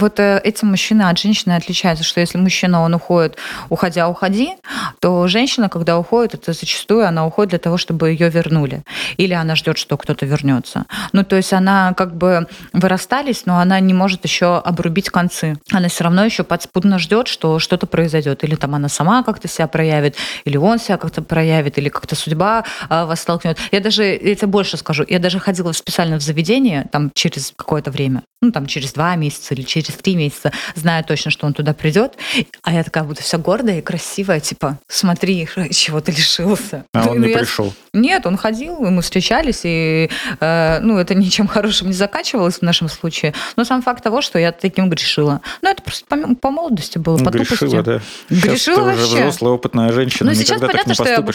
вот э, этим мужчина от женщины отличается, что если мужчина, он уходит, уходя, уходи, то женщина, когда уходит, это зачастую она уходит для того, чтобы ее вернули. Или она ждет, что кто-то вернется. Ну, то есть она как бы вы расстались, но она не может еще обрубить концы. Она все равно еще подспудно ждет, что что-то произойдет. Или там она сама как-то себя проявит, или он себя как-то проявит, или как-то судьба а, вас столкнет. Я даже, я тебе больше скажу, я даже ходила специально в заведение там через какое-то время, ну там через два месяца или через три месяца, зная точно, что он туда придет. А я такая буду вся гордая и красивая, типа, смотри, чего ты лишился. А он Ну, не пришел. Нет, он ходил, мы встречались, и э, ну, это ничем хорошим не заканчивалось в нашем случае. Но сам факт того, что я таким грешила. Ну, это просто по, по молодости было, по Грешила, тупости. да. Сейчас Грешила ты уже вообще. взрослая, опытная женщина, Ну, сейчас никогда так понятно, не что я бы...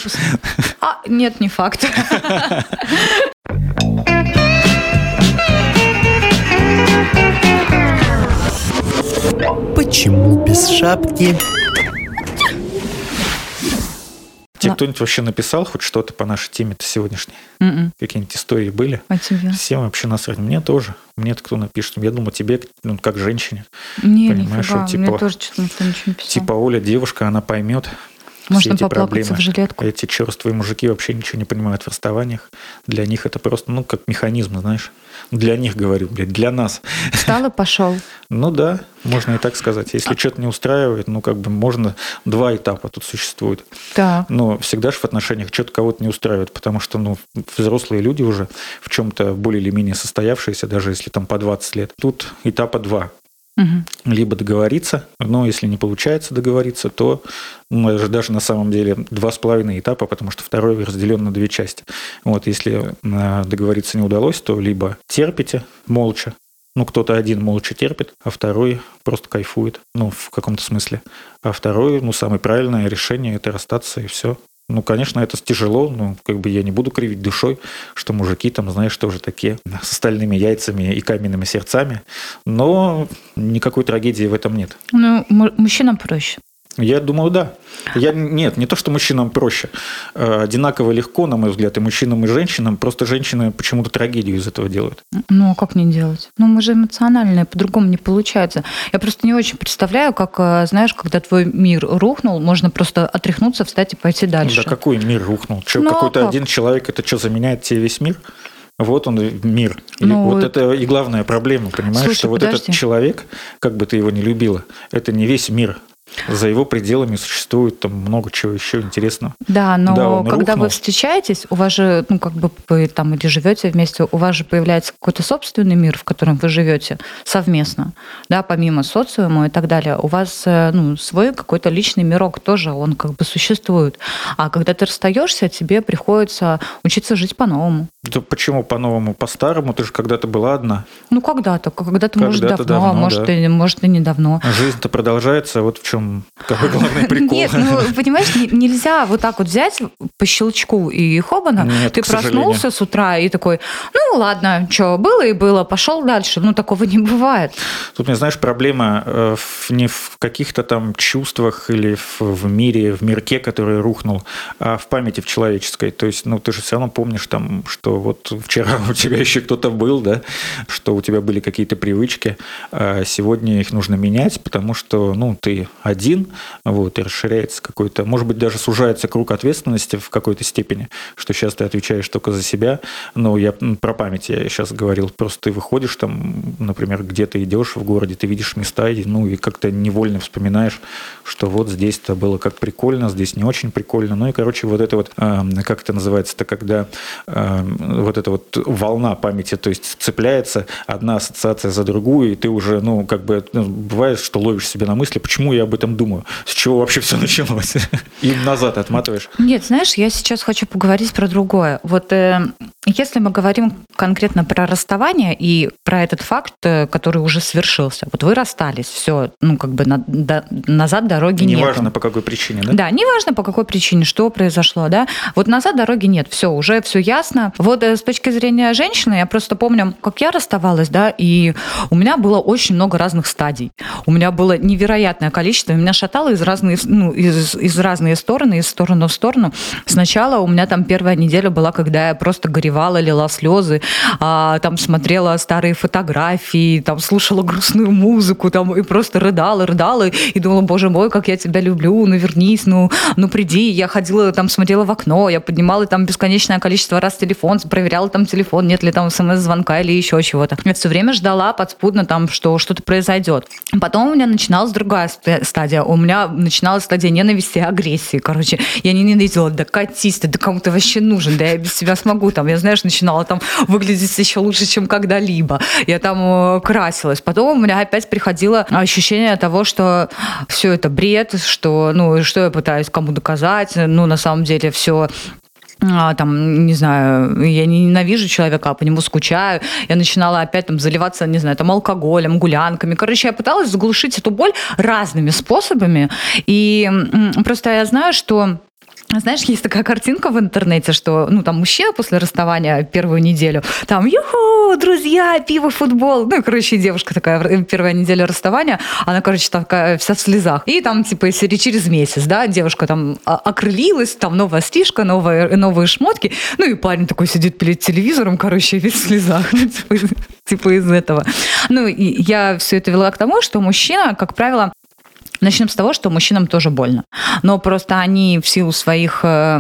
А, нет, не факт. Почему без шапки? Тебе Да. кто-нибудь вообще написал хоть что-то по нашей теме-то сегодняшней? М-м. Какие-нибудь истории были? А тебе? Всем вообще насрать. Мне тоже. Мне-то кто напишет? Я думаю, тебе, ну, как женщине. Не, Понимаешь, нифига, вот типа- мне тоже что-то никто ничего не писал. Типа Оля девушка, она поймет Можно все эти поплакаться проблемы. в жилетку. Эти черствые мужики вообще ничего не понимают в расставаниях. Для них это просто, ну, как механизм, знаешь. Для них, говорю, блядь, для нас. Встал и пошел. Ну да, можно и так сказать. Если что-то не устраивает, ну, как бы можно... Два этапа тут существует. Так. Но всегда же в отношениях что-то кого-то не устраивает, потому что, ну, взрослые люди уже в чем-то более или менее состоявшиеся, даже если там по 20 лет. Тут этапа два. Мгм. Либо договориться, но если не получается договориться, то ну, это же даже на самом деле два с половиной этапа, потому что второй разделен на две части. Вот если э, договориться не удалось, то либо терпите молча, ну, кто-то один молча терпит, а второй просто кайфует, ну, в каком-то смысле. А второй, ну, самое правильное решение – это расстаться, и все. Ну, конечно, это тяжело, но как бы я не буду кривить душой, что мужики там, знаешь, тоже такие с стальными яйцами и каменными сердцами, но никакой трагедии в этом нет. Ну, му- мужчинам проще. Я думаю, да. Я, нет, не то, что мужчинам проще. Э, Одинаково легко, на мой взгляд, и мужчинам, и женщинам. Просто женщины почему-то трагедию из этого делают. Ну, а как не делать? Ну, мы же эмоциональные, по-другому не получается. Я просто не очень представляю, как, э, знаешь, когда твой мир рухнул, можно просто отряхнуться, встать и пойти дальше. Да какой мир рухнул? Чё, Ну, а какой-то как? один человек, это что, заменяет тебе весь мир? Вот он мир. И Ну, вот это и главная проблема, понимаешь, Слушай, что вот подожди. этот человек, как бы ты его не любила, это не весь мир. За его пределами существует там много чего еще интересного. Да, но Да, когда рухнул. вы встречаетесь, у вас же, ну, как бы вы там или живете вместе, у вас же появляется какой-то собственный мир, в котором вы живете совместно, да, помимо социума и так далее. У вас, э, ну, свой какой-то личный мирок тоже, он как бы существует. А когда ты расстаешься, тебе приходится учиться жить по-новому. Да почему по-новому, по-старому? Ты же когда-то была одна. Ну, когда-то, когда-то, может, Когда-то давно, а давно, может, да. и, может, и недавно. Жизнь-то продолжается, вот в чем какой главный прикол. Нет, ну, понимаешь, не- нельзя вот так вот взять по щелчку и хобана. Нет, ты проснулся с утра и такой, ну ладно, что, было и было, пошел дальше. Ну, такого не бывает. Тут, мне знаешь, проблема э, не в каких-то там чувствах или в, в мире, в мирке, который рухнул, а в памяти в человеческой. То есть, ну, ты же все равно помнишь там, что вот вчера у тебя еще кто-то был, да, что у тебя были какие-то привычки, а сегодня их нужно менять, потому что, ну, ты один, вот, и расширяется какой-то, может быть, даже сужается круг ответственности в какой-то степени, что сейчас ты отвечаешь только за себя. Но я про память я сейчас говорил. Просто ты выходишь там, например, где-то идешь в городе, ты видишь места, и, ну, и как-то невольно вспоминаешь, что вот здесь-то было как прикольно, здесь не очень прикольно. Ну и, короче, вот это вот, эм, как это называется-то, когда эм, вот эта вот волна памяти, то есть цепляется одна ассоциация за другую, и ты уже, ну, как бы, ну, бывает, что ловишь себе на мысли, почему я об этом думаю, с чего вообще все началось, и назад отматываешь. Нет, знаешь, я сейчас хочу поговорить про другое. Вот э, если мы говорим конкретно про расставание и про этот факт, э, который уже свершился. Вот вы расстались, все, ну, как бы на- до- назад дороги нет. Неважно, по какой причине, да? Да, неважно по какой причине, что произошло, да. Вот назад дороги нет, все, уже все ясно. Вот вот э, с точки зрения женщины, я просто помню, как я расставалась, да, и у меня было очень много разных стадий. У меня было невероятное количество, меня шатало из разных, ну, из, из разные стороны, из стороны в сторону. Сначала у меня там первая неделя была, когда я просто горевала, лила слезы, а, там смотрела старые фотографии, там слушала грустную музыку, там и просто рыдала, рыдала, и думала, боже мой, как я тебя люблю, ну вернись, ну, ну приди. Я ходила там, смотрела в окно, я поднимала там бесконечное количество раз телефон, проверяла там телефон, нет ли там смс-звонка или еще чего-то. Я все время ждала подспудно там, что что-то произойдет. Потом у меня начиналась другая стадия. У меня начиналась стадия ненависти и агрессии. Короче, я не ненавидела, да катись ты, да кому ты вообще нужен, да я без себя смогу. Там, я, знаешь, начинала там выглядеть еще лучше, чем когда-либо. Я там э, красилась. Потом у меня опять приходило ощущение того, что все это бред, что, ну, что я пытаюсь кому доказать, ну, на самом деле все а, там, не знаю, я не ненавижу человека, а по нему скучаю. Я начинала опять там заливаться, не знаю, там алкоголем, гулянками. Короче, я пыталась заглушить эту боль разными способами. И просто я знаю, что знаешь, есть такая картинка в интернете, что, ну, там мужчина после расставания первую неделю, там, юху, друзья, пиво, футбол. Ну, и, короче, девушка такая, первая неделя расставания, она, короче, такая вся в слезах. И там, типа, серии через месяц, да, девушка там окрылилась, там новая стрижка, новые, новые шмотки. Ну, и парень такой сидит перед телевизором, короче, весь в слезах. Ну, типа, типа из этого. Ну, и я все это вела к тому, что мужчина, как правило, Начнем с того, что мужчинам тоже больно. Но просто они в силу своих э,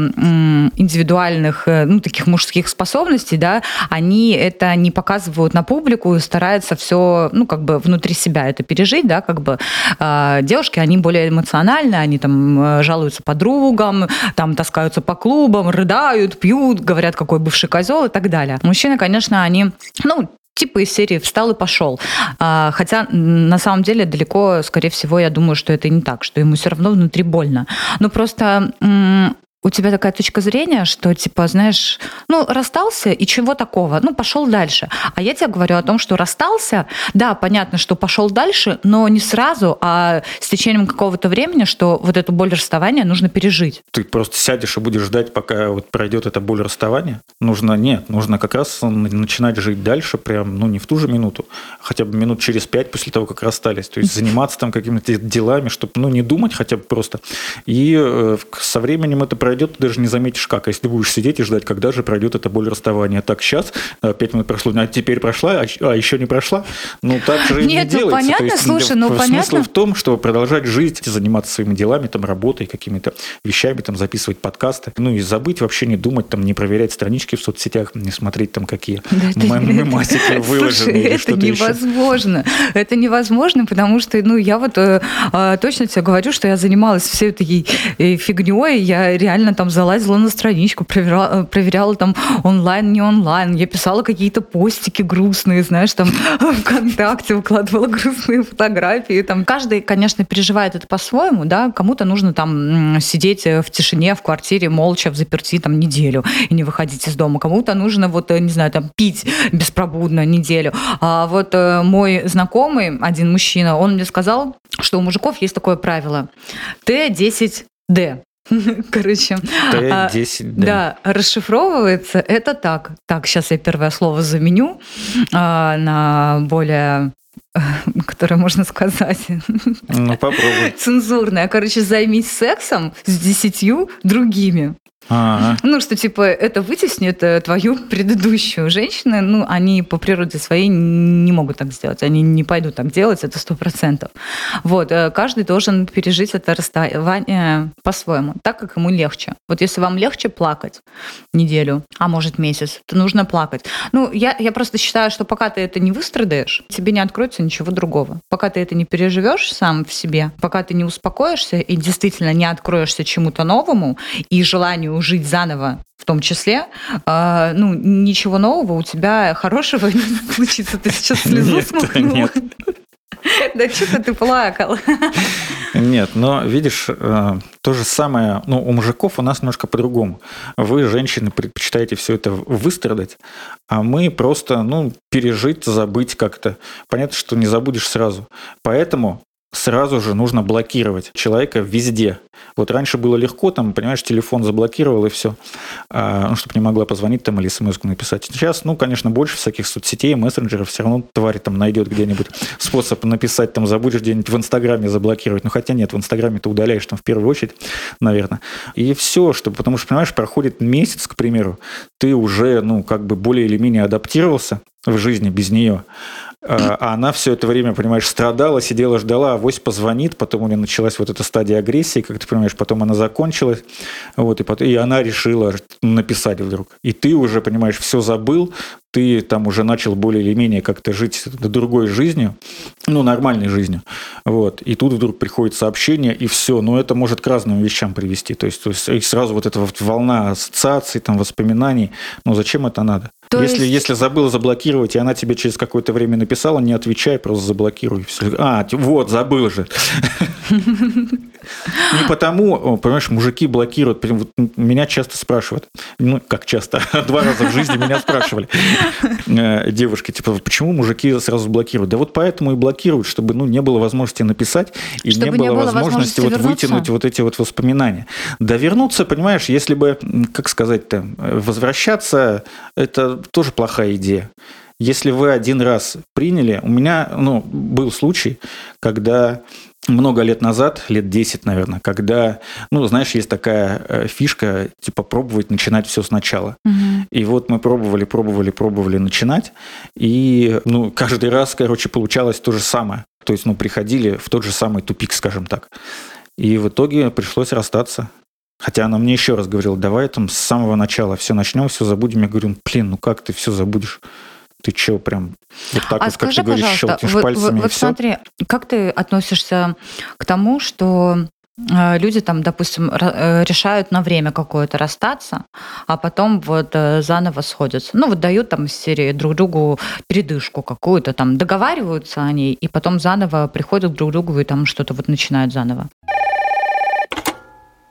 индивидуальных, э, ну, таких мужских способностей, да, они это не показывают на публику и стараются все, ну, как бы внутри себя это пережить, да, как бы э, девушки, они более эмоциональны, они там жалуются подругам, там таскаются по клубам, рыдают, пьют, говорят, какой бывший козел и так далее. Мужчины, конечно, они, ну, типа из серии «встал и пошел». А, хотя на самом деле далеко, скорее всего, я думаю, что это не так, что ему все равно внутри больно. Но просто у тебя такая точка зрения, что, типа, знаешь, ну, расстался, и чего такого? Ну, пошел дальше. А я тебе говорю о том, что расстался, да, понятно, что пошел дальше, но не сразу, а с течением какого-то времени, что вот эту боль расставания нужно пережить. Ты просто сядешь и будешь ждать, пока вот пройдет эта боль расставания? Нужно, нет, нужно как раз начинать жить дальше, прям, ну, не в ту же минуту, хотя бы минут через пять после того, как расстались. То есть заниматься там какими-то делами, чтобы, ну, не думать хотя бы просто. И э, со временем это пройдет пройдет, ты даже не заметишь как. А если ты будешь сидеть и ждать, когда же пройдет эта боль расставания. Так, сейчас, э, пять минут прошло, а теперь прошла, а, а еще не прошла. Ну, так же Нет, не ну, делается. понятно, есть, слушай, ну, смысл понятно. в том, чтобы продолжать жить, заниматься своими делами, там, работой, какими-то вещами, там, записывать подкасты. Ну, и забыть вообще не думать, там, не проверять странички в соцсетях, не смотреть там, какие да, мемасики выложены. это невозможно. Это невозможно, потому что, ну, я вот э, э, точно тебе говорю, что я занималась всей этой э, фигней, я реально реально там залазила на страничку, проверяла, э, проверяла там онлайн, не онлайн. Я писала какие-то постики грустные, знаешь, там ВКонтакте выкладывала грустные фотографии. Там. Каждый, конечно, переживает это по-своему, да, кому-то нужно там сидеть э, в тишине в квартире молча в заперти там неделю и не выходить из дома. Кому-то нужно вот, э, не знаю, там пить беспробудно неделю. А вот мой знакомый, один мужчина, он мне сказал, что у мужиков есть такое правило. Т10Д. Короче, Т10, да. да, расшифровывается это так. Так, сейчас я первое слово заменю а, на более которое можно сказать. Ну, попробуй. Цензурное. Короче, займись сексом с десятью другими. А-а-а. Ну, что, типа, это вытеснит э, твою предыдущую. Женщины, ну, они по природе своей не могут так сделать. Они не пойдут так делать, это сто процентов. Вот, э, каждый должен пережить это расставание по-своему, так, как ему легче. Вот если вам легче плакать неделю, а может месяц, то нужно плакать. Ну, я, я просто считаю, что пока ты это не выстрадаешь, тебе не откроется ничего другого. Пока ты это не переживешь сам в себе, пока ты не успокоишься и действительно не откроешься чему-то новому и желанию жить заново в том числе, э, ну, ничего нового у тебя хорошего не случится. Ты сейчас слезу. Нет. Да что ты плакал? Нет, но видишь, э, то же самое, ну, у мужиков у нас немножко по-другому. Вы, женщины, предпочитаете все это выстрадать, а мы просто, ну, пережить, забыть как-то. Понятно, что не забудешь сразу. Поэтому сразу же нужно блокировать человека везде. Вот раньше было легко, там, понимаешь, телефон заблокировал и все, а, ну, чтобы не могла позвонить там или смс написать. Сейчас, ну, конечно, больше всяких соцсетей, мессенджеров, все равно тварь там найдет где-нибудь способ написать, там, забудешь где-нибудь в Инстаграме заблокировать. Ну, хотя нет, в Инстаграме ты удаляешь там в первую очередь, наверное. И все, чтобы, потому что, понимаешь, проходит месяц, к примеру, ты уже, ну, как бы более или менее адаптировался в жизни без нее. А, а она все это время, понимаешь, страдала, сидела, ждала, авось позвонит, потом у нее началась вот эта стадия агрессии, как ты понимаешь, потом она закончилась, вот, и, потом, и она решила написать вдруг. И ты уже, понимаешь, все забыл, ты там уже начал более или менее как-то жить другой жизнью, ну, нормальной жизнью, вот, и тут вдруг приходит сообщение, и все, но это может к разным вещам привести, то есть, то есть и сразу вот эта вот волна ассоциаций, там, воспоминаний, ну, зачем это надо? То если, есть... если забыл заблокировать, и она тебе через какое-то время написала, не отвечай, просто заблокируй. Все. А, вот, забыл же. Не потому, понимаешь, мужики блокируют. Меня часто спрашивают, ну, как часто, два раза в жизни меня спрашивали э, девушки, типа, почему мужики сразу блокируют? Да вот поэтому и блокируют, чтобы, ну, не было возможности написать и не было, не было возможности, вот вытянуть вот эти вот воспоминания. Да вернуться, понимаешь, если бы, как сказать-то, возвращаться, это тоже плохая идея. Если вы один раз приняли, у меня ну, был случай, когда много лет назад, лет 10, наверное, когда, ну, знаешь, есть такая э, фишка, типа пробовать начинать все сначала. Угу. И вот мы пробовали, пробовали, пробовали начинать, и, ну, каждый раз, короче, получалось то же самое. То есть, ну, приходили в тот же самый тупик, скажем так. И в итоге пришлось расстаться. Хотя она мне еще раз говорила, давай там с самого начала все начнем, все забудем. Я говорю, блин, ну как ты все забудешь? Ты что, прям вот так а вот, скажи, как ты говоришь, щелкнешь вот, пальцами вот, и все? смотри, как ты относишься к тому, что э, люди там, допустим, э, решают на время какое-то расстаться, а потом вот э, заново сходятся. Ну, вот дают там из серии друг другу передышку какую-то, там договариваются они, и потом заново приходят друг к другу и там что-то вот начинают заново.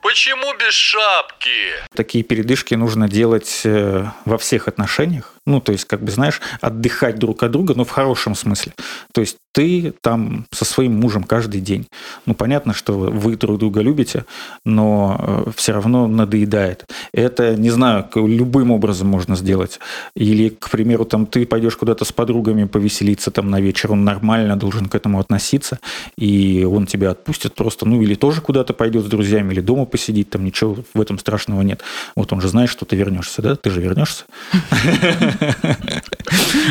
Почему без шапки? Такие передышки нужно делать во всех отношениях. Ну, то есть, как бы, знаешь, отдыхать друг от друга, но в хорошем смысле. То есть ты там со своим мужем каждый день. Ну, понятно, что вы друг друга любите, но э, все равно надоедает. Это, не знаю, любым образом можно сделать. Или, к примеру, там ты пойдешь куда-то с подругами повеселиться там на вечер, он нормально должен к этому относиться, и он тебя отпустит просто, ну, или тоже куда-то пойдет с друзьями, или дома посидит, там ничего в этом страшного нет. Вот он же знает, что ты вернешься, да? Ты же вернешься.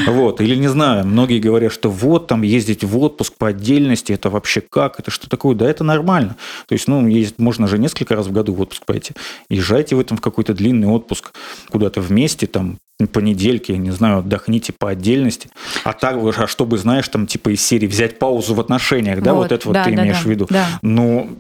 Вот, или не знаю, многие говорят, что вот там ездить в отпуск по отдельности, это вообще как, это что такое? Да это нормально. То есть, ну, есть, можно же несколько раз в году в отпуск пойти. Езжайте в этом в какой-то длинный отпуск куда-то вместе, там, по недельке, не знаю, отдохните по отдельности. А так, а чтобы, знаешь, там, типа из серии взять паузу в отношениях, да, вот, вот это вот да, ты да, имеешь да, в виду. Да. Ну,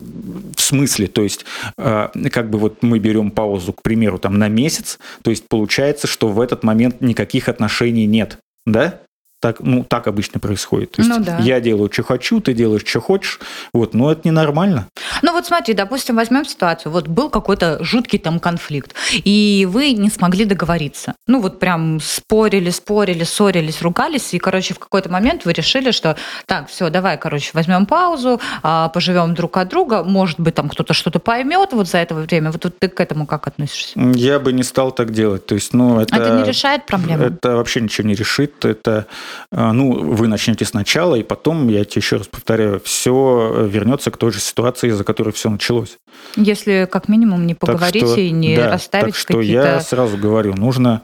в смысле, то есть, э, как бы вот мы берем паузу, к примеру, там на месяц, то есть получается, что в этот момент никаких отношений нет, да? Так, ну, так обычно происходит. То есть ну, да. я делаю, что хочу, ты делаешь, что хочешь. Вот, но это ненормально. Ну вот смотри, допустим, возьмем ситуацию. Вот был какой-то жуткий там конфликт, и вы не смогли договориться. Ну вот прям спорили, спорили, ссорились, ругались, и, короче, в какой-то момент вы решили, что так, все, давай, короче, возьмем паузу, а, поживем друг от друга, может быть, там кто-то что-то поймет вот за это время. Вот ты к этому как относишься? Я бы не стал так делать. То есть, ну, это... Это не решает проблему? Это вообще ничего не решит. Это а, ну, вы начнете сначала, и потом, я тебе еще раз повторяю, все вернется к той же ситуации, из-за которой все началось. Если как минимум не поговорить что, и не да, расставить так что я сразу говорю, нужно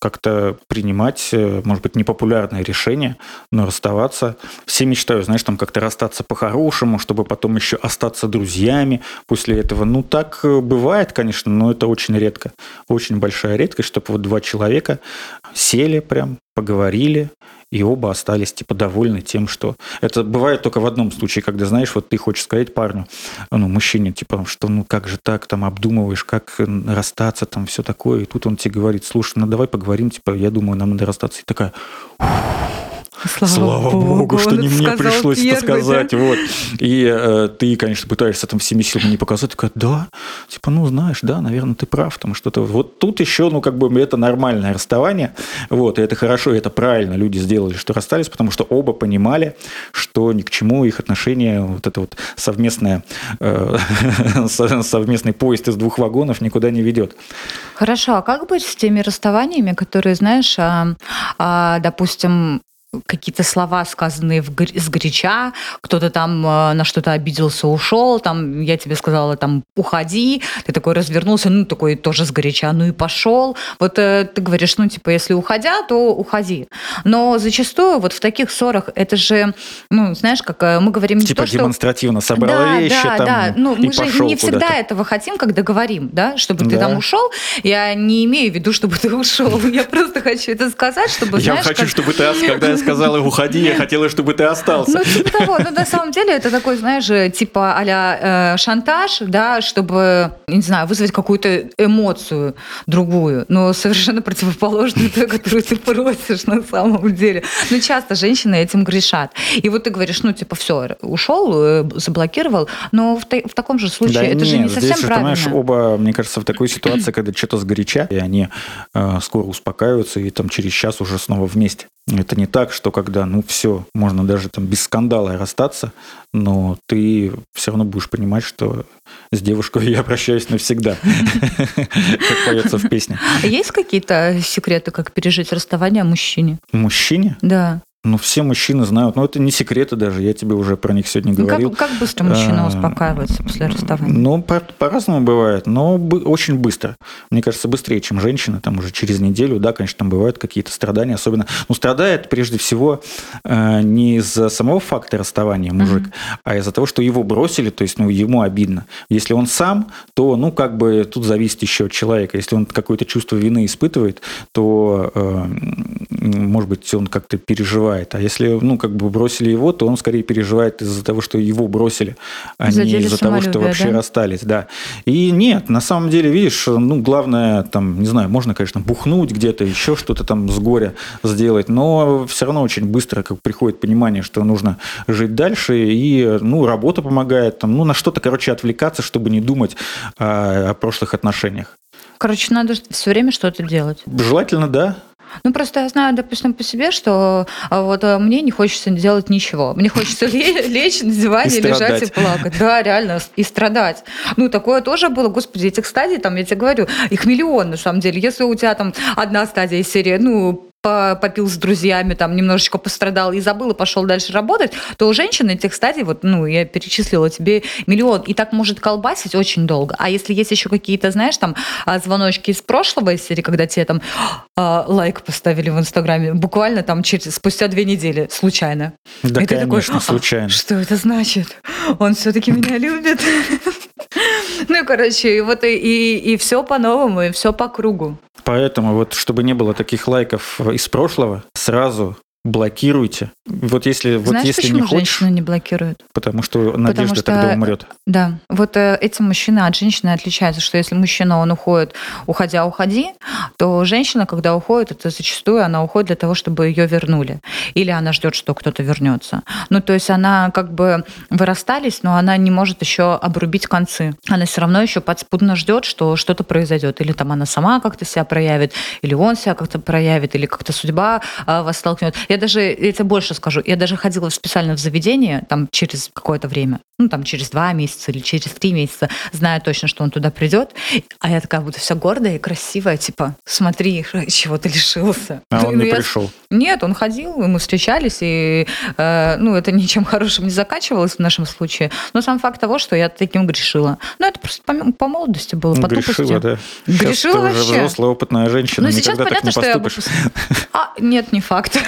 как-то принимать, э, может быть, непопулярные решения, но расставаться. Все мечтают, знаешь, там как-то расстаться по-хорошему, чтобы потом еще остаться друзьями после этого. Ну, так э, бывает, конечно, но это очень редко. Очень большая редкость, чтобы вот два человека сели прям, поговорили, и оба остались типа довольны тем, что... Это бывает только в одном случае, когда, знаешь, вот ты хочешь сказать парню, ну, мужчине, типа, что ну как же так, там, обдумываешь, как расстаться, там, все такое, и тут он тебе говорит, слушай, ну давай поговорим, типа, я думаю, нам надо расстаться. И такая, Слава Слава богу, богу, что не мне пришлось это первый, да? сказать. Вот. И э, ты, конечно, пытаешься там всеми силами не показать, такая, да, типа, ну, знаешь, да, наверное, ты прав, там что-то. Вот тут еще, ну, как бы это нормальное расставание, вот, и это хорошо, и это правильно люди сделали, что расстались, потому что оба понимали, что ни к чему их отношения, вот это вот совместное, э, со- совместный поезд из двух вагонов никуда не ведет. Хорошо, а как быть с теми расставаниями, которые, знаешь, а, а, допустим, какие-то слова, сказанные в гор- сгоряча, кто-то там а, на что-то обиделся, ушел, там, я тебе сказала, там, уходи, ты такой развернулся, ну, такой тоже сгоряча, ну и пошел. Вот э, ты говоришь, ну, типа, если уходя, то уходи. Но зачастую вот в таких ссорах это же, ну, знаешь, как э, мы говорим не Типа то, что... демонстративно собрал да, вещи да, там да. Ну, и мы же не всегда этого хотим, когда говорим, да, чтобы ты Да. там ушел. Я не имею в виду, чтобы ты ушел. Я просто хочу это сказать, чтобы, Я хочу, чтобы ты, когда я сказала уходи, я хотела, чтобы ты остался. Ну, типа того. Ну, на самом деле, это такой, знаешь, э, типа а шантаж, да, чтобы, не знаю, вызвать какую-то эмоцию другую, но совершенно противоположную той, которую ты просишь на самом деле. Ну, часто женщины этим грешат. И вот ты говоришь, ну, типа, все, ушел, э, заблокировал, но в, та- в таком же случае Да это же нет, не совсем здесь, же, правильно. понимаешь, оба, мне кажется, в такой ситуации, когда что-то сгоряча, и они э, скоро успокаиваются, и там через час уже снова вместе. Это не так, что когда, ну, все, можно даже там без скандала расстаться, но ты все равно будешь понимать, что с девушкой я прощаюсь навсегда, как поется в песне. А Есть какие-то секреты, как пережить расставание мужчине? Мужчине? Да. Ну, все мужчины знают, но это не секреты даже, я тебе уже про них сегодня Ну, говорил. как, как быстро мужчина А, успокаивается после расставания? Ну, по- по-разному бывает, но очень быстро. Мне кажется, быстрее, чем женщина, там уже через неделю, да, конечно, там бывают какие-то страдания, особенно, ну, страдает прежде всего э, не из-за самого факта расставания мужик, а из-за того, что его бросили, то есть, ну, ему обидно. Если он сам, то, ну, как бы тут зависит еще от человека. Если он какое-то чувство вины испытывает, то, э, может быть, он как-то переживает. А если, ну, как бы бросили его, то он скорее переживает из-за того, что его бросили, а не из-за того, что вообще да? расстались, да. И нет, на самом деле, видишь, ну, главное, там, не знаю, можно, конечно, бухнуть где-то, еще что-то там с горя сделать, но все равно очень быстро как приходит понимание, что нужно жить дальше, и, ну, работа помогает, там, ну, на что-то, короче, отвлекаться, чтобы не думать о, о прошлых отношениях. Короче, надо все время что-то делать. Желательно, да, Ну, просто я знаю, допустим, по себе, что а, вот а, мне не хочется делать ничего. Мне хочется ле- лечь на диване, И лежать и плакать. Да, реально, и страдать. Ну, такое тоже было. Господи, этих стадий, там, я тебе говорю, их миллион, на самом деле. Если у тебя там одна стадия из серии, ну, попил с друзьями, там немножечко пострадал и забыл, и пошел дальше работать, то у женщин этих стадий, вот, ну, я перечислила тебе миллион, и так может колбасить очень долго. А если есть еще какие-то, знаешь, там, а, звоночки из прошлого из серии, когда тебе там а, лайк поставили в Инстаграме, буквально там через, спустя две недели, случайно. да, И ты такой, конечно, «А, случайно. Что это значит? Он все-таки меня любит. Ну, короче, и вот и, и, все по-новому, и все по кругу. Поэтому вот, чтобы не было таких лайков из прошлого, сразу блокируйте. Вот если, вот Знаешь, если почему не хочешь, женщины не блокируют? потому что надежда что- тогда умрет. Да, вот э, эти мужчины от женщины отличаются, что если мужчина, он уходит, уходя, уходи, то женщина, когда уходит, это зачастую она уходит для того, чтобы ее вернули. Или она ждет, что кто-то вернется. Ну, то есть она как бы вы расстались, но она не может еще обрубить концы. Она все равно еще подспудно ждет, что что-то произойдет. Или там она сама как-то себя проявит, или он себя как-то проявит, или как-то судьба а, вас столкнет. Я даже, я тебе больше скажу, я даже ходила специально в заведение там через какое-то время, ну там через два месяца или через три месяца, зная точно, что он туда придет, а я такая буду вся гордая и красивая, типа, смотри, чего ты лишился. А он Ну, не я- пришел. Нет, он ходил, и мы встречались, и э, ну, это ничем хорошим не заканчивалось в нашем случае. Но сам факт того, что я таким грешила. Ну, это просто по, по молодости было, по тупости. Грешила, да. Сейчас Грешила ты уже вообще. взрослая, опытная женщина, Ну, сейчас никогда так понятно, не что я поступишь. А, нет, не факт.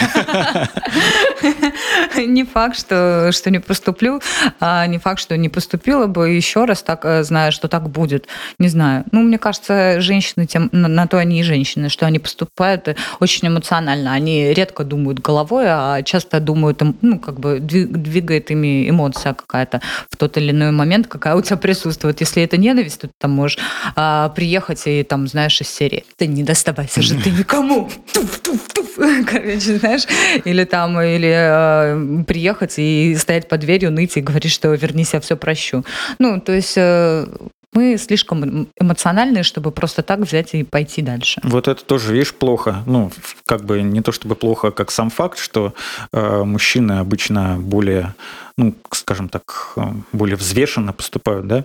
Не факт, что, что не поступлю, а не факт, что не поступила бы еще раз, так э, зная, что так будет. Не знаю. Ну, мне кажется, женщины тем, на, на то они и женщины, что они поступают э, очень эмоционально. Они редко думают головой, а часто думают, ну, как бы двигает ими эмоция какая-то в тот или иной момент, какая у тебя присутствует. Если это ненависть, то ты там можешь а, приехать и там, знаешь, из серии «Ты не доставайся же ты никому!» Короче, знаешь, или там, или э, приехать и стоять под дверью, ныть и говорить, что вернись, я все прощу. Ну, то есть э, мы слишком эмоциональные, чтобы просто так взять и пойти дальше. Вот это тоже, видишь, плохо. Ну, как бы не то чтобы плохо, как сам факт, что э, мужчины обычно более, ну, скажем так, э, более взвешенно поступают, да,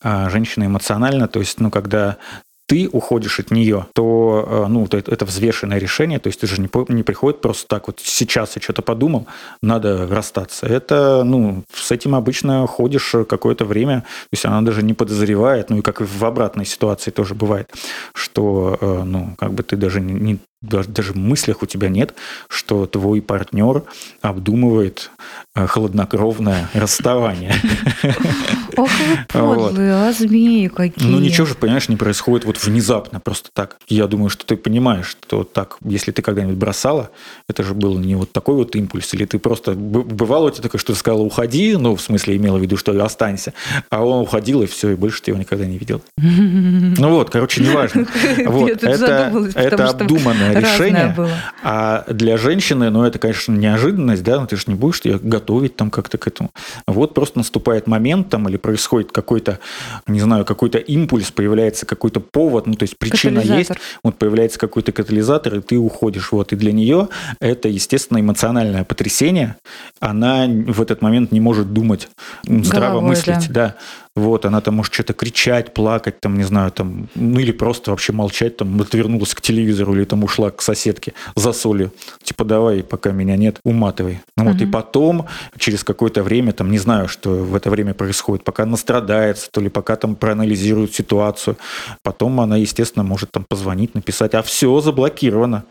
а женщины эмоционально. То есть, ну, когда ты уходишь от нее, то э, ну, это взвешенное решение, то есть ты же не, не приходит просто так вот сейчас я что-то подумал, надо расстаться. Это, ну, с этим обычно ходишь какое-то время, то есть она даже не подозревает, ну и как в обратной ситуации тоже бывает, что, э, ну, как бы ты даже не, даже в мыслях у тебя нет, что твой партнер обдумывает э, хладнокровное расставание. Ох вы подлые, а змеи какие. Ну ничего же, понимаешь, не происходит вот внезапно, просто так. Я думаю, что ты понимаешь, что так, если ты когда-нибудь бросала, это же был не вот такой вот импульс, или ты просто, бывало у тебя такое, что ты сказала, уходи, ну, в смысле, имела в виду, что останься, а он уходил, и все, и больше ты его никогда не видел. Ну вот, короче, неважно. Вот, это, это обдуманное решение. Было. А для женщины, ну, это, конечно, неожиданность, да, ну, ты же не будешь ее готовить там как-то к этому. Вот просто наступает момент там или происходит какой-то, не знаю, какой-то импульс, появляется какой-то повод, ну, то есть причина есть, вот появляется какой-то катализатор, и ты уходишь. Вот, и для нее это, естественно, эмоциональное потрясение. Она в этот момент не может думать, здраво Головой, мыслить, да. да. Вот, она там может что-то кричать, плакать, там, не знаю, там, ну или просто вообще молчать, там, отвернулась к телевизору или там ушла к соседке за солью. Типа, давай, пока меня нет, уматывай. Ну вот, угу. и потом, через какое-то время, там, не знаю, что в это время происходит, пока она страдается, то ли пока там проанализирует ситуацию, потом она, естественно, может там позвонить, написать, а все заблокировано.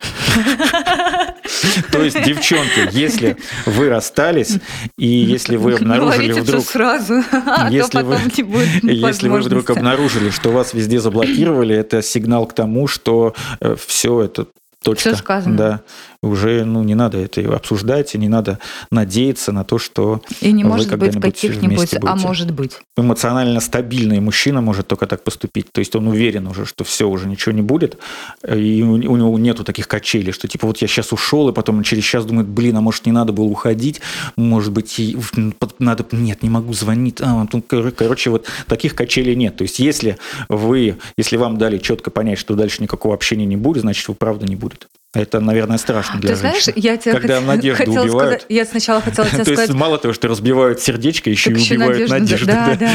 То есть, девчонки, если вы расстались, и если вы обнаружили вдруг... сразу, а если вы, Если вы вдруг обнаружили, что вас везде заблокировали, это сигнал к тому, что э, все это точка. Все сказано. Да уже ну, не надо это обсуждать, и не надо надеяться на то, что И не может быть каких-нибудь, а может быть. Эмоционально стабильный мужчина может только так поступить. То есть он уверен уже, что все, уже ничего не будет, и у него нету таких качелей, что типа вот я сейчас ушел, и потом через час думает, блин, а может не надо было уходить, может быть, надо, нет, не могу звонить. А, ну, короче, вот таких качелей нет. То есть если вы, если вам дали четко понять, что дальше никакого общения не будет, значит, вы правда не будет. Это, наверное, страшно для Ты знаешь, я тебя Когда хот... надежду хотела убивают. Сказать, я сначала хотела тебе сказать... То есть мало того, что разбивают сердечко, еще и убивают надежду. Да, да.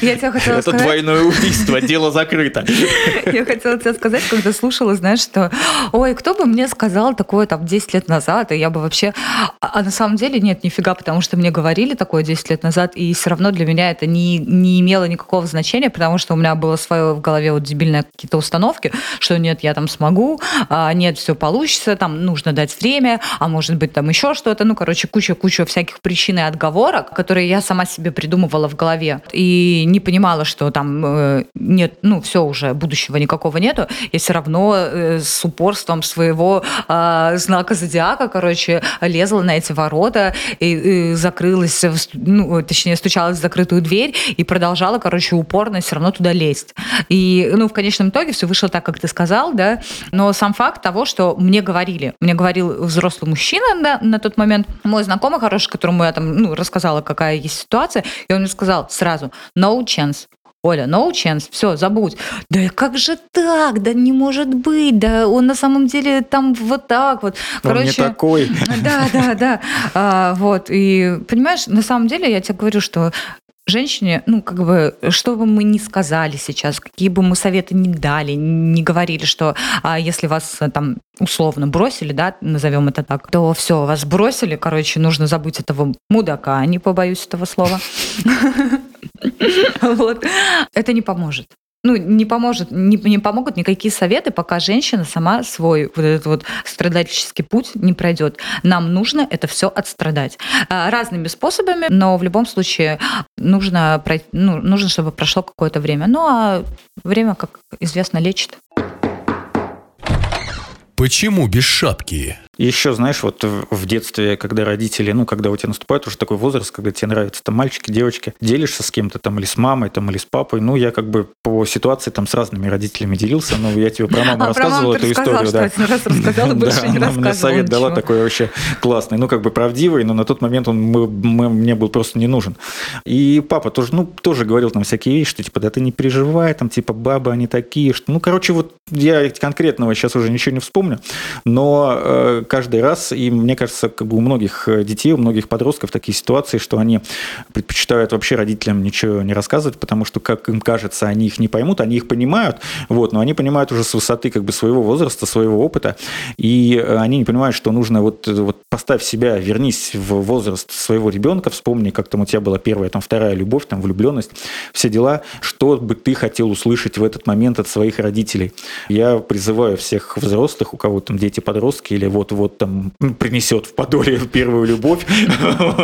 Я тебя хотела Это двойное убийство, дело закрыто. Я хотела тебе сказать, когда слушала, знаешь, что, ой, кто бы мне сказал такое там 10 лет назад, и я бы вообще... А, а на самом деле нет, нифига, потому что мне говорили такое 10 лет назад, и все равно для меня это не, не имело никакого значения, потому что у меня было свое в голове вот дебильные какие-то установки, что нет, я там смогу, а нет, все получится, там нужно дать время, а может быть там еще что-то. Ну, короче, куча-куча всяких причин и отговорок, которые я сама себе придумывала в голове. И не понимала, что там э, нет, ну, все уже, будущего никакого нету. Я все равно э, с упорством своего э, знака зодиака, короче, лезла на эти ворота и, и закрылась, ну, точнее, стучалась в закрытую дверь и продолжала, короче, упорно все равно туда лезть. И, ну, в конечном итоге все вышло так, как ты сказал, да, но сам факт того, что мне говорили, мне говорил взрослый мужчина да, на тот момент, мой знакомый хороший, которому я там ну, рассказала, какая есть ситуация, и он мне сказал сразу, no chance, Оля, no chance, все, забудь. Да как же так? Да не может быть. Да он на самом деле там вот так вот. Короче, он не такой. Да, да, да. А, вот. И понимаешь, на самом деле я тебе говорю, что женщине, ну, как бы, что бы мы ни сказали сейчас, какие бы мы советы ни дали, не говорили, что а если вас э, там условно бросили, да, назовем это так, то все, вас бросили, короче, нужно забыть этого мудака, не побоюсь этого слова. Вот. Это не поможет. Ну, не поможет, не, не помогут никакие советы, пока женщина сама свой вот этот вот страдальческий путь не пройдет. Нам нужно это все отстрадать. А, разными способами, но в любом случае нужно, ну, нужно, чтобы прошло какое-то время. Ну, а время, как известно, лечит. Почему без шапки? Еще, знаешь, вот в детстве, когда родители, ну, когда у тебя наступает уже такой возраст, когда тебе нравятся там мальчики, девочки, делишься с кем-то там или с мамой, там, или с папой. Ну, я как бы по ситуации там с разными родителями делился, но я тебе про маму а, рассказывал эту историю. да. один раз рассказала, больше не рассказывала. Мне совет дала такой вообще классный, ну, как бы правдивый, но на тот момент он мне был просто не нужен. И папа тоже, ну, тоже говорил там всякие вещи, что типа, да ты не переживай, там, типа, бабы, они такие, что, ну, короче, вот я конкретного сейчас уже ничего не вспомню, но э, каждый раз, и мне кажется, как бы у многих э, детей, у многих подростков такие ситуации, что они предпочитают вообще родителям ничего не рассказывать, потому что, как им кажется, они их не поймут, они их понимают, вот, но они понимают уже с высоты как бы своего возраста, своего опыта, и э, они не понимают, что нужно вот, вот поставь себя, вернись в возраст своего ребенка, вспомни, как там у тебя была первая, там вторая любовь, там влюбленность, все дела, что бы ты хотел услышать в этот момент от своих родителей. Я призываю всех взрослых, у кого там дети, подростки, или вот-вот там принесет в подоле первую любовь.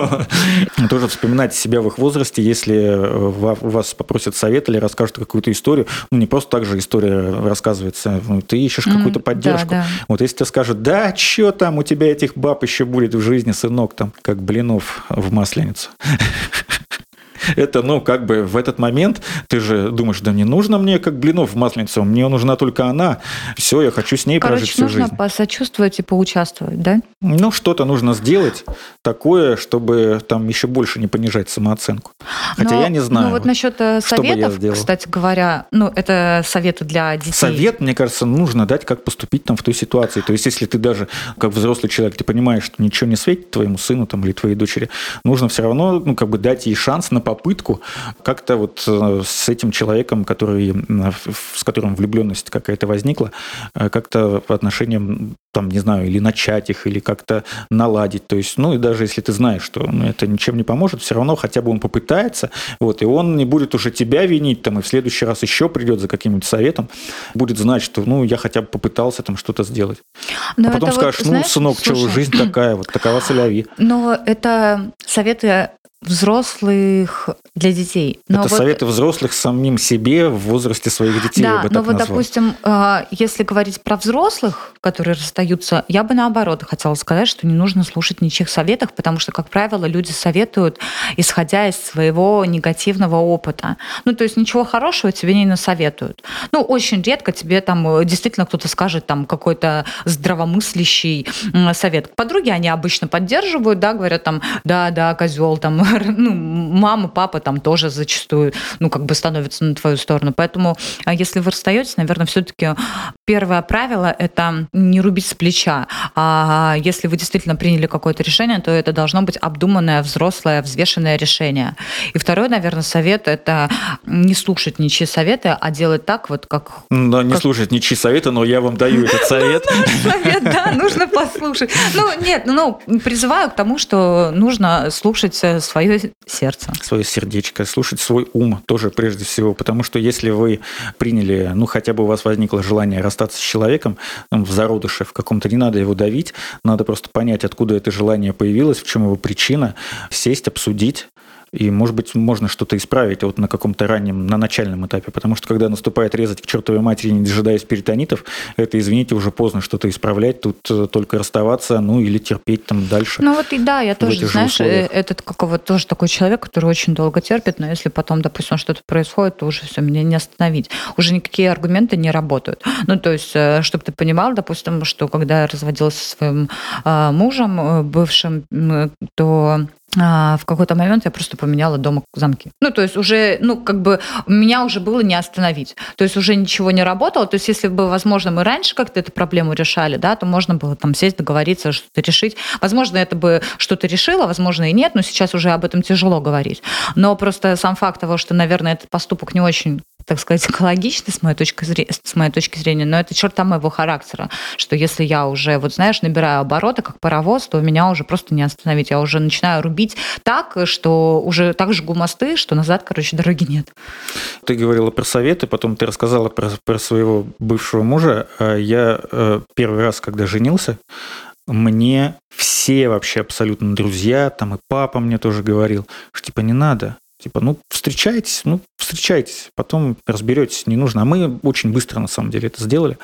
Тоже вспоминайте себя в их возрасте, если э, вас попросят совет или расскажут какую-то историю, ну не просто так же история рассказывается, ну, ты ищешь какую-то поддержку. Вот если тебе скажут, да, что там у тебя этих баб еще будет в жизни, сынок, там, как блинов в масленицу это, ну, как бы в этот момент ты же думаешь, да не нужно мне как блинов в масленицу, мне нужна только она. Все, я хочу с ней Короче, прожить всю нужно жизнь. посочувствовать и поучаствовать, да? Ну, что-то нужно сделать такое, чтобы там еще больше не понижать самооценку. Хотя Но, я не знаю. Ну, вот насчет э, советов, кстати говоря, ну, это советы для детей. Совет, мне кажется, нужно дать, как поступить там в той ситуации. То есть, если ты даже как взрослый человек, ты понимаешь, что ничего не светит твоему сыну там, или твоей дочери, нужно все равно, ну, как бы дать ей шанс на попытку как-то вот э, с этим человеком, который, с которым влюбленность какая-то возникла, э, как-то по отношениям, там, не знаю, или начать их, или как-то наладить. То есть, ну, и даже если ты знаешь, что ну, это ничем не поможет, все равно хотя бы он попытается, вот, и он не будет уже тебя винить, там, и в следующий раз еще придет за каким-нибудь советом, будет знать, что, ну, я хотя бы попытался там что-то сделать. Но а потом скажешь, вот, ну, знаешь, сынок, слушай, что жизнь такая, вот такова соляви. Но это советы взрослых для детей. Но это вот... советы взрослых самим себе в возрасте своих детей. Да, но вот, назвал. допустим, э, если говорить про взрослых, которые расстаются, я бы наоборот хотела сказать, что не нужно слушать ничьих советов, потому что, как правило, люди советуют, исходя из своего негативного опыта. Ну, то есть ничего хорошего тебе не насоветуют. Ну, очень редко тебе там э, действительно кто-то скажет там какой-то здравомыслящий совет. Подруги они обычно поддерживают, да, говорят там, да, да, козел, там, ну, мама, папа там тоже зачастую, ну, как бы становятся на твою сторону. Поэтому, а если вы расстаетесь, наверное, все-таки первое правило – это не рубить с плеча. А если вы действительно приняли какое-то решение, то это должно быть обдуманное, взрослое, взвешенное решение. И второй, наверное, совет – это не слушать ничьи советы, а делать так, вот как… Да, не как... слушать ничьи советы, но я вам даю этот совет. Совет, да, нужно послушать. Ну, нет, ну, призываю к тому, что нужно слушать свои свое сердце. Свое сердечко, слушать свой ум тоже прежде всего, потому что если вы приняли, ну хотя бы у вас возникло желание расстаться с человеком ну, в зародыше в каком-то, не надо его давить, надо просто понять, откуда это желание появилось, в чем его причина, сесть, обсудить, и, может быть, можно что-то исправить вот на каком-то раннем, на начальном этапе. Потому что, когда наступает резать к чертовой матери, не дожидаясь перитонитов, это, извините, уже поздно что-то исправлять. Тут э, только расставаться, ну, или терпеть там дальше. Ну, вот и да, я тоже, знаешь, условиях. Э, этот какого тоже такой человек, который очень долго терпит, но если потом, допустим, что-то происходит, то уже все, меня не остановить. Уже никакие аргументы не работают. Ну, то есть, э, чтобы ты понимал, допустим, что когда я разводилась со своим мужем бывшим, то а, в какой-то момент я просто поменяла дома замки. Ну, то есть уже, ну, как бы меня уже было не остановить. То есть уже ничего не работало. То есть если бы, возможно, мы раньше как-то эту проблему решали, да, то можно было там сесть, договориться, что-то решить. Возможно, это бы что-то решило, возможно, и нет, но сейчас уже об этом тяжело говорить. Но просто сам факт того, что, наверное, этот поступок не очень так сказать, экологично с моей точки зрения, с моей точки зрения, но это черта моего характера, что если я уже, вот знаешь, набираю обороты, как паровоз, то меня уже просто не остановить. Я уже начинаю рубить так, что уже так жгу мосты, что назад, короче, дороги нет. Ты говорила про советы, потом ты рассказала про, про своего бывшего мужа. А Я э, первый раз, когда женился, мне все вообще абсолютно друзья, там и папа мне тоже говорил, что типа не надо, Типа, ну, встречайтесь, ну, встречайтесь, потом разберетесь, не нужно. А мы очень быстро, на самом деле, это сделали.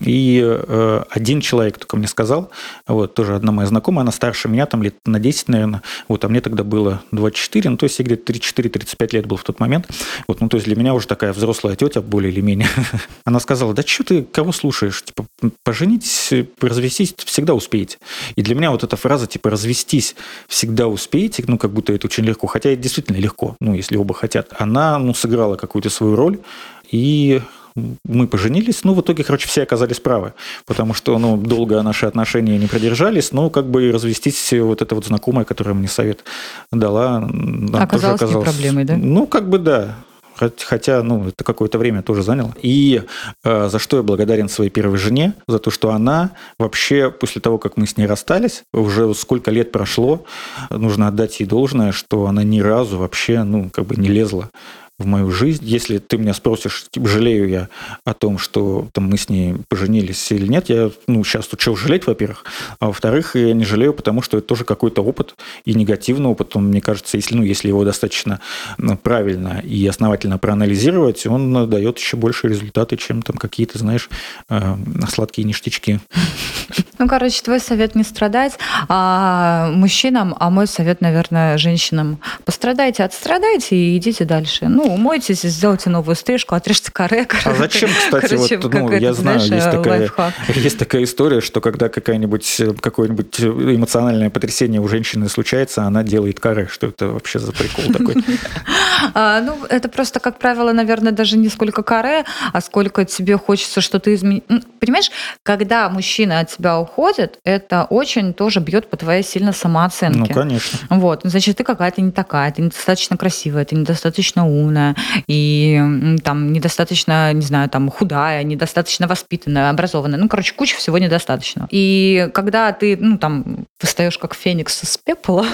И э, один человек только мне сказал, вот, тоже одна моя знакомая, она старше меня, там лет на 10, наверное, вот, а мне тогда было 24, ну, то есть я где-то 34-35 лет был в тот момент. Вот, ну, то есть для меня уже такая взрослая тетя, более или менее. Она сказала, да что ты, кого слушаешь? Типа, поженитесь, развестись, всегда успеете. И для меня вот эта фраза, типа, развестись всегда успеете, ну, как будто это очень легко, хотя это действительно легко ну, если оба хотят, она, ну, сыграла какую-то свою роль, и мы поженились, ну, в итоге, короче, все оказались правы, потому что, ну, долго наши отношения не продержались, но как бы развестись вот эта вот знакомая, которая мне совет дала, оказалась, оказалась не проблемой, да? Ну, как бы да, хотя, ну, это какое-то время тоже заняло. И э, за что я благодарен своей первой жене, за то, что она вообще после того, как мы с ней расстались, уже сколько лет прошло, нужно отдать ей должное, что она ни разу вообще, ну, как бы не лезла в мою жизнь. Если ты меня спросишь, типа, жалею я о том, что там, мы с ней поженились или нет, я ну, сейчас тут чего жалеть, во-первых. А во-вторых, я не жалею, потому что это тоже какой-то опыт и негативный опыт. Он, мне кажется, если, ну, если его достаточно ну, правильно и основательно проанализировать, он дает еще больше результаты, чем там какие-то, знаешь, э, сладкие ништячки. Ну, короче, твой совет не страдать а мужчинам, а мой совет, наверное, женщинам. Пострадайте, отстрадайте и идите дальше. Ну, умойтесь, сделайте новую стрижку, отрежьте каре. А зачем, кстати, Короче, вот, ну, я знаю, знаешь, есть, такая, есть такая история, что когда какая-нибудь, какое-нибудь эмоциональное потрясение у женщины случается, она делает каре. Что это вообще за прикол такой? А, ну, это просто, как правило, наверное, даже не сколько каре, а сколько тебе хочется что-то изменить. Понимаешь, когда мужчина от тебя уходит, это очень тоже бьет по твоей сильно самооценке. Ну, конечно. Вот, значит, ты какая-то не такая, ты недостаточно красивая, ты недостаточно умная, и там недостаточно, не знаю, там худая, недостаточно воспитанная, образованная. Ну, короче, куча всего недостаточно. И когда ты, ну, там, встаешь как феникс из пепла,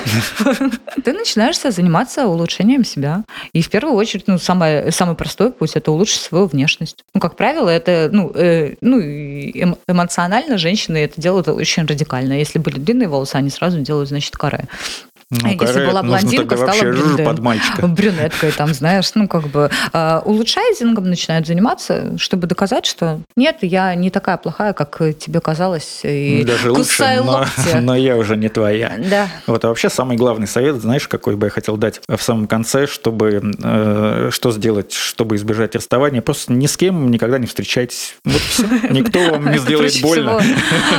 ты начинаешь заниматься улучшением себя. И в первую очередь, ну, самое, самый простой путь – это улучшить свою внешность. Ну, как правило, это, ну, э, ну эм, эмоционально женщины это делают очень радикально. Если были длинные волосы, они сразу делают, значит, каре. Ну, Если была блондинка, стала брюнет, под мальчика. брюнеткой, там, знаешь, ну, как бы э, улучшайзингом начинают заниматься, чтобы доказать, что нет, я не такая плохая, как тебе казалось, и Даже лучше, но, но я уже не твоя. Да. Вот, а вообще самый главный совет, знаешь, какой бы я хотел дать в самом конце, чтобы э, что сделать, чтобы избежать расставания, просто ни с кем никогда не встречайтесь. Вот все. Никто вам не сделает больно.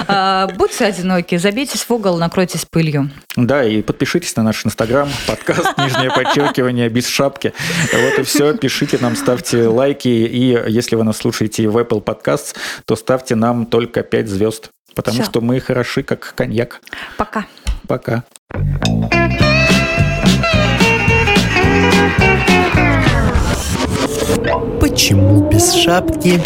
А, будьте одиноки, забейтесь в угол, накройтесь пылью. Да, и подпишитесь Подпишитесь на наш инстаграм, подкаст, нижнее подчеркивание, без шапки. Вот и все. Пишите нам, ставьте лайки. И если вы нас слушаете в Apple Podcasts, то ставьте нам только 5 звезд. Потому все. что мы хороши, как коньяк. Пока. Пока. Почему без шапки?